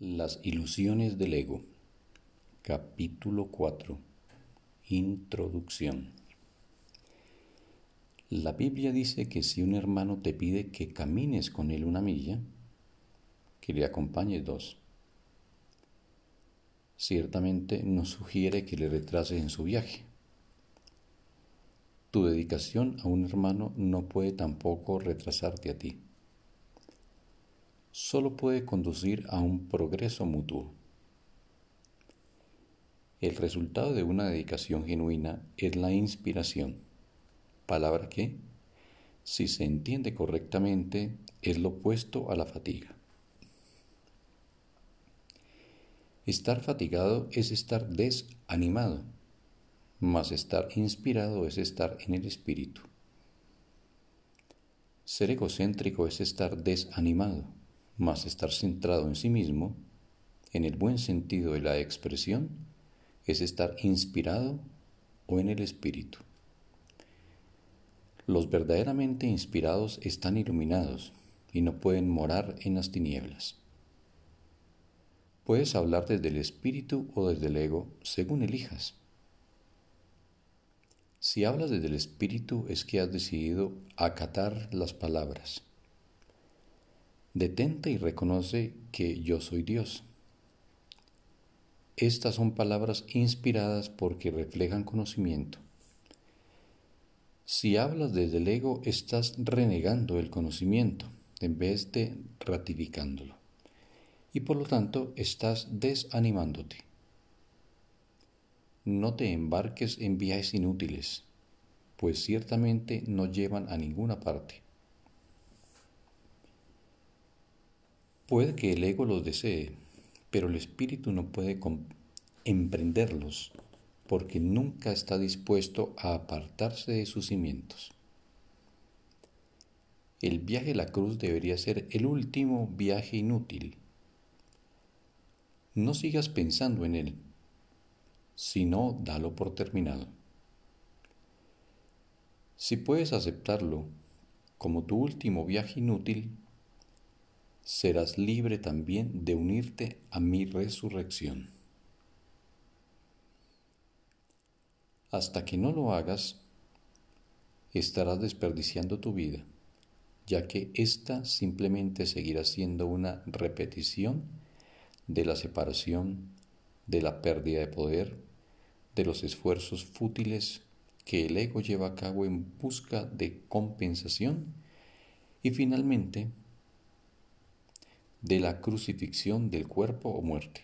Las ilusiones del ego. Capítulo 4. Introducción. La Biblia dice que si un hermano te pide que camines con él una milla, que le acompañes dos. Ciertamente no sugiere que le retrases en su viaje. Tu dedicación a un hermano no puede tampoco retrasarte a ti solo puede conducir a un progreso mutuo. El resultado de una dedicación genuina es la inspiración, palabra que, si se entiende correctamente, es lo opuesto a la fatiga. Estar fatigado es estar desanimado, mas estar inspirado es estar en el espíritu. Ser egocéntrico es estar desanimado mas estar centrado en sí mismo, en el buen sentido de la expresión, es estar inspirado o en el espíritu. Los verdaderamente inspirados están iluminados y no pueden morar en las tinieblas. Puedes hablar desde el espíritu o desde el ego, según elijas. Si hablas desde el espíritu es que has decidido acatar las palabras Detente y reconoce que yo soy Dios. Estas son palabras inspiradas porque reflejan conocimiento. Si hablas desde el ego, estás renegando el conocimiento en vez de ratificándolo. Y por lo tanto, estás desanimándote. No te embarques en viajes inútiles, pues ciertamente no llevan a ninguna parte. Puede que el ego los desee, pero el espíritu no puede emprenderlos porque nunca está dispuesto a apartarse de sus cimientos. El viaje a la cruz debería ser el último viaje inútil. No sigas pensando en él, sino dalo por terminado. Si puedes aceptarlo como tu último viaje inútil, serás libre también de unirte a mi resurrección. Hasta que no lo hagas, estarás desperdiciando tu vida, ya que ésta simplemente seguirá siendo una repetición de la separación, de la pérdida de poder, de los esfuerzos fútiles que el ego lleva a cabo en busca de compensación y finalmente de la crucifixión del cuerpo o muerte.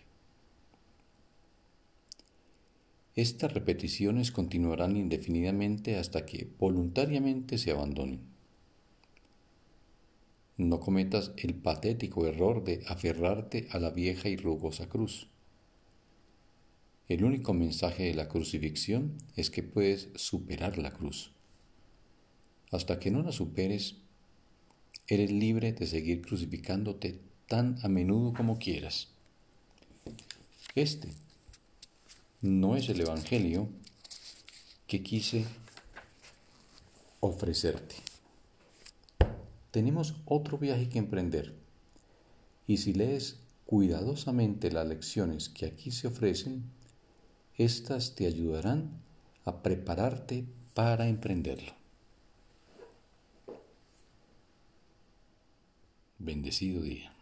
Estas repeticiones continuarán indefinidamente hasta que voluntariamente se abandonen. No cometas el patético error de aferrarte a la vieja y rugosa cruz. El único mensaje de la crucifixión es que puedes superar la cruz. Hasta que no la superes, eres libre de seguir crucificándote tan a menudo como quieras. Este no es el Evangelio que quise ofrecerte. Tenemos otro viaje que emprender y si lees cuidadosamente las lecciones que aquí se ofrecen, éstas te ayudarán a prepararte para emprenderlo. Bendecido día.